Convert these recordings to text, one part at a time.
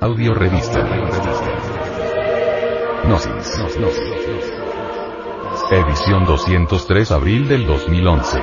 Audio revista. Gnosis. Edición 203 abril del 2011.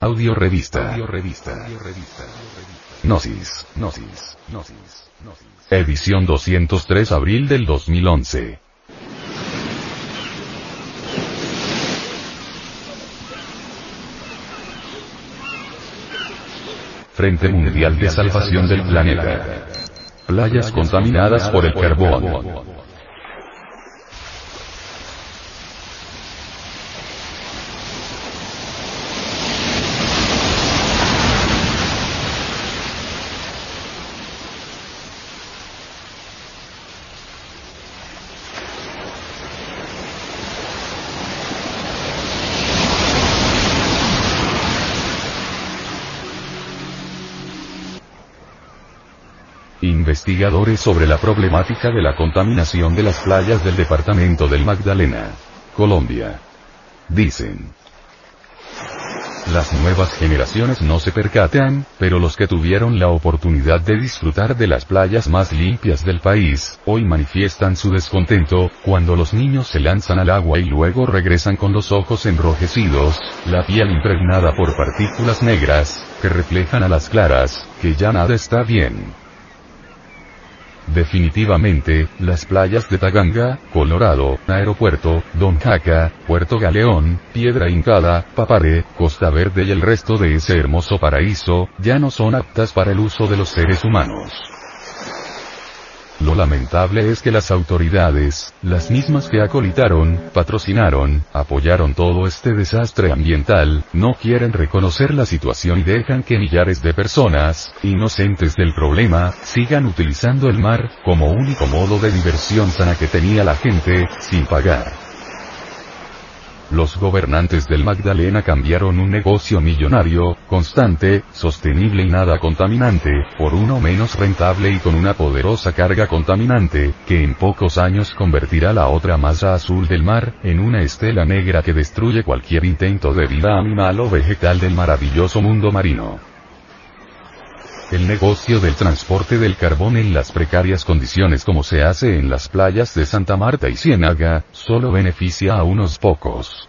Audio revista. Audio revista. Gnosis. Gnosis. Gnosis. Edición 203 abril del 2011. Frente Mundial de Salvación del Planeta. Playas contaminadas por el carbón. Investigadores sobre la problemática de la contaminación de las playas del departamento del Magdalena, Colombia. Dicen. Las nuevas generaciones no se percatan, pero los que tuvieron la oportunidad de disfrutar de las playas más limpias del país, hoy manifiestan su descontento, cuando los niños se lanzan al agua y luego regresan con los ojos enrojecidos, la piel impregnada por partículas negras, que reflejan a las claras, que ya nada está bien. Definitivamente, las playas de Taganga, Colorado, Aeropuerto, Don Jaca, Puerto Galeón, Piedra Hincada, Papare, Costa Verde y el resto de ese hermoso paraíso, ya no son aptas para el uso de los seres humanos. Lo lamentable es que las autoridades, las mismas que acolitaron, patrocinaron, apoyaron todo este desastre ambiental, no quieren reconocer la situación y dejan que millares de personas, inocentes del problema, sigan utilizando el mar, como único modo de diversión sana que tenía la gente, sin pagar. Los gobernantes del Magdalena cambiaron un negocio millonario, constante, sostenible y nada contaminante, por uno menos rentable y con una poderosa carga contaminante, que en pocos años convertirá la otra masa azul del mar, en una estela negra que destruye cualquier intento de vida animal o vegetal del maravilloso mundo marino. El negocio del transporte del carbón en las precarias condiciones como se hace en las playas de Santa Marta y Ciénaga, solo beneficia a unos pocos.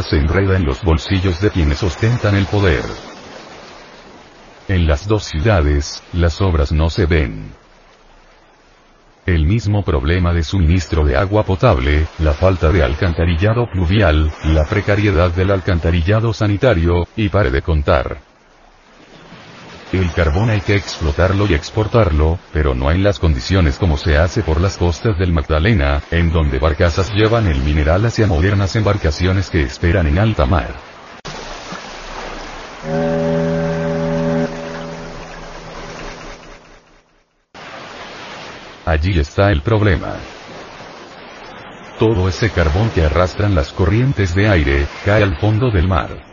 se enreda en los bolsillos de quienes ostentan el poder. En las dos ciudades, las obras no se ven. El mismo problema de suministro de agua potable, la falta de alcantarillado pluvial, la precariedad del alcantarillado sanitario, y pare de contar. El carbón hay que explotarlo y exportarlo, pero no en las condiciones como se hace por las costas del Magdalena, en donde barcazas llevan el mineral hacia modernas embarcaciones que esperan en alta mar. Allí está el problema. todo ese carbón que arrastran las corrientes de aire, cae al fondo del mar.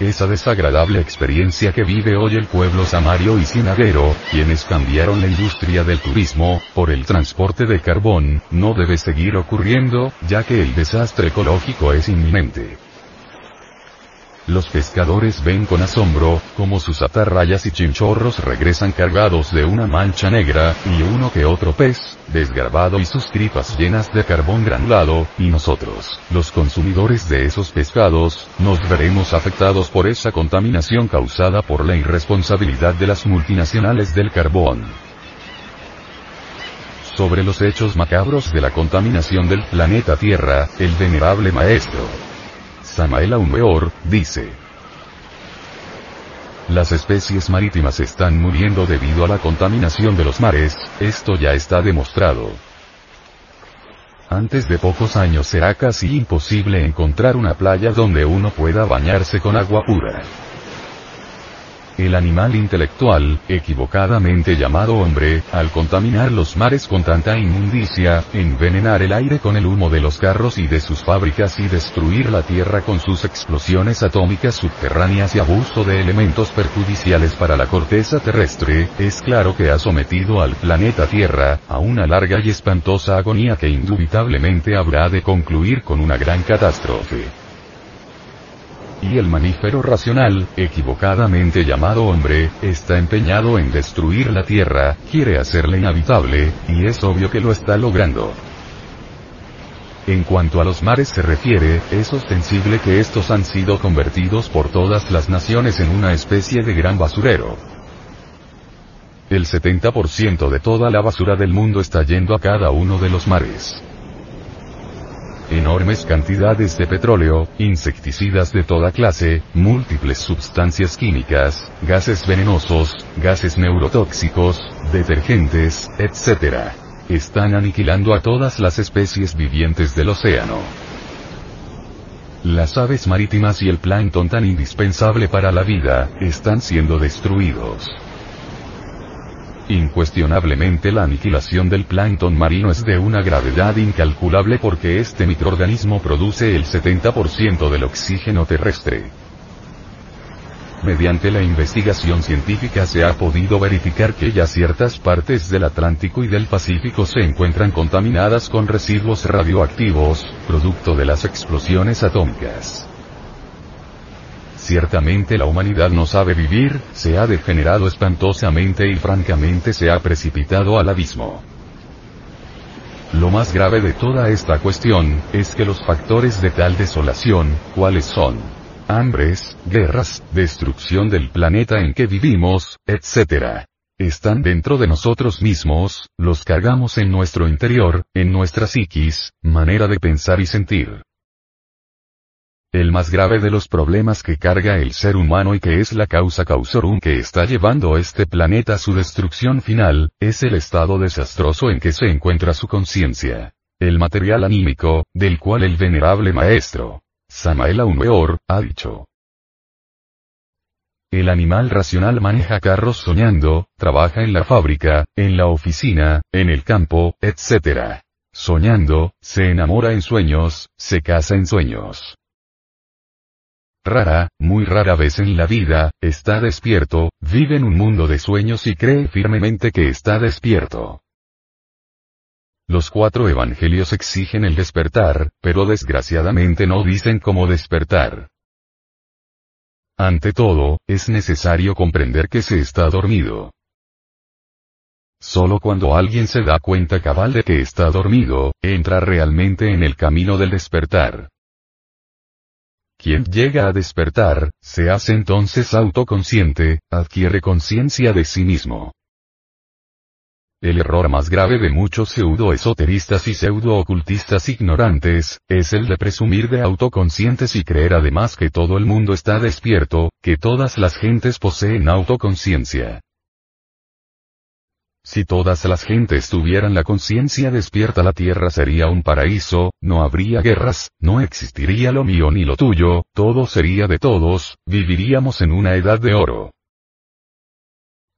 Esa desagradable experiencia que vive hoy el pueblo samario y sinadero, quienes cambiaron la industria del turismo, por el transporte de carbón, no debe seguir ocurriendo, ya que el desastre ecológico es inminente. Los pescadores ven con asombro, como sus atarrayas y chinchorros regresan cargados de una mancha negra, y uno que otro pez, desgarbado y sus tripas llenas de carbón granulado, y nosotros, los consumidores de esos pescados, nos veremos afectados por esa contaminación causada por la irresponsabilidad de las multinacionales del carbón. Sobre los hechos macabros de la contaminación del planeta Tierra, el venerable maestro, Samael Aumeor, dice. Las especies marítimas están muriendo debido a la contaminación de los mares, esto ya está demostrado. Antes de pocos años será casi imposible encontrar una playa donde uno pueda bañarse con agua pura. El animal intelectual, equivocadamente llamado hombre, al contaminar los mares con tanta inmundicia, envenenar el aire con el humo de los carros y de sus fábricas y destruir la tierra con sus explosiones atómicas subterráneas y abuso de elementos perjudiciales para la corteza terrestre, es claro que ha sometido al planeta Tierra, a una larga y espantosa agonía que indubitablemente habrá de concluir con una gran catástrofe y el mamífero racional, equivocadamente llamado hombre, está empeñado en destruir la Tierra, quiere hacerla inhabitable, y es obvio que lo está logrando. En cuanto a los mares se refiere, es ostensible que estos han sido convertidos por todas las naciones en una especie de gran basurero. El 70% de toda la basura del mundo está yendo a cada uno de los mares enormes cantidades de petróleo, insecticidas de toda clase, múltiples sustancias químicas, gases venenosos, gases neurotóxicos, detergentes, etc. Están aniquilando a todas las especies vivientes del océano. Las aves marítimas y el plancton tan indispensable para la vida, están siendo destruidos. Incuestionablemente la aniquilación del plancton marino es de una gravedad incalculable porque este microorganismo produce el 70% del oxígeno terrestre. Mediante la investigación científica se ha podido verificar que ya ciertas partes del Atlántico y del Pacífico se encuentran contaminadas con residuos radioactivos, producto de las explosiones atómicas. Ciertamente la humanidad no sabe vivir, se ha degenerado espantosamente y francamente se ha precipitado al abismo. Lo más grave de toda esta cuestión, es que los factores de tal desolación, ¿cuáles son? Hambres, guerras, destrucción del planeta en que vivimos, etc. Están dentro de nosotros mismos, los cargamos en nuestro interior, en nuestra psiquis, manera de pensar y sentir. El más grave de los problemas que carga el ser humano y que es la causa causorum que está llevando este planeta a su destrucción final, es el estado desastroso en que se encuentra su conciencia. El material anímico, del cual el venerable maestro, Samael Aumeor, ha dicho. El animal racional maneja carros soñando, trabaja en la fábrica, en la oficina, en el campo, etc. Soñando, se enamora en sueños, se casa en sueños rara, muy rara vez en la vida, está despierto, vive en un mundo de sueños y cree firmemente que está despierto. Los cuatro evangelios exigen el despertar, pero desgraciadamente no dicen cómo despertar. Ante todo, es necesario comprender que se está dormido. Solo cuando alguien se da cuenta cabal de que está dormido, entra realmente en el camino del despertar. Quien llega a despertar, se hace entonces autoconsciente, adquiere conciencia de sí mismo. El error más grave de muchos pseudo-esoteristas y pseudo-ocultistas ignorantes, es el de presumir de autoconscientes y creer además que todo el mundo está despierto, que todas las gentes poseen autoconciencia. Si todas las gentes tuvieran la conciencia despierta la tierra sería un paraíso, no habría guerras, no existiría lo mío ni lo tuyo, todo sería de todos, viviríamos en una edad de oro.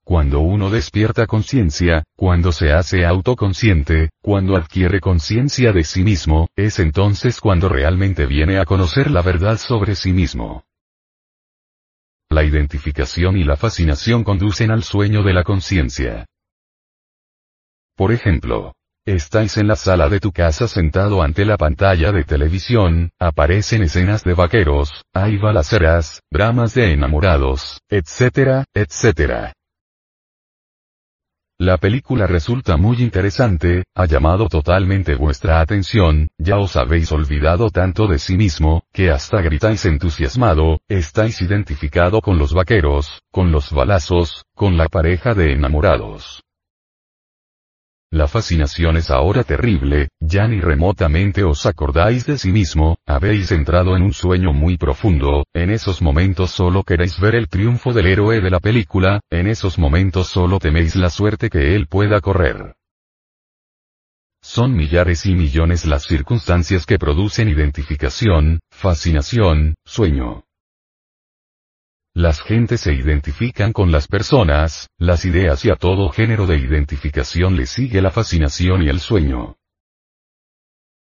Cuando uno despierta conciencia, cuando se hace autoconsciente, cuando adquiere conciencia de sí mismo, es entonces cuando realmente viene a conocer la verdad sobre sí mismo. La identificación y la fascinación conducen al sueño de la conciencia. Por ejemplo, Estáis en la sala de tu casa sentado ante la pantalla de televisión, aparecen escenas de vaqueros, hay balaceras, dramas de enamorados, etcétera, etcétera. La película resulta muy interesante, ha llamado totalmente vuestra atención, ya os habéis olvidado tanto de sí mismo, que hasta gritáis entusiasmado, estáis identificado con los vaqueros, con los balazos, con la pareja de enamorados. La fascinación es ahora terrible, ya ni remotamente os acordáis de sí mismo, habéis entrado en un sueño muy profundo, en esos momentos solo queréis ver el triunfo del héroe de la película, en esos momentos solo teméis la suerte que él pueda correr. Son millares y millones las circunstancias que producen identificación, fascinación, sueño. Las gentes se identifican con las personas, las ideas y a todo género de identificación le sigue la fascinación y el sueño.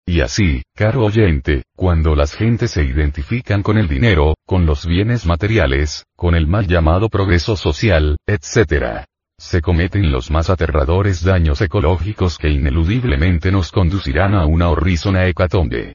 Y así, caro oyente, cuando las gentes se identifican con el dinero, con los bienes materiales, con el mal llamado progreso social, etc., se cometen los más aterradores daños ecológicos que ineludiblemente nos conducirán a una horrísona hecatombe.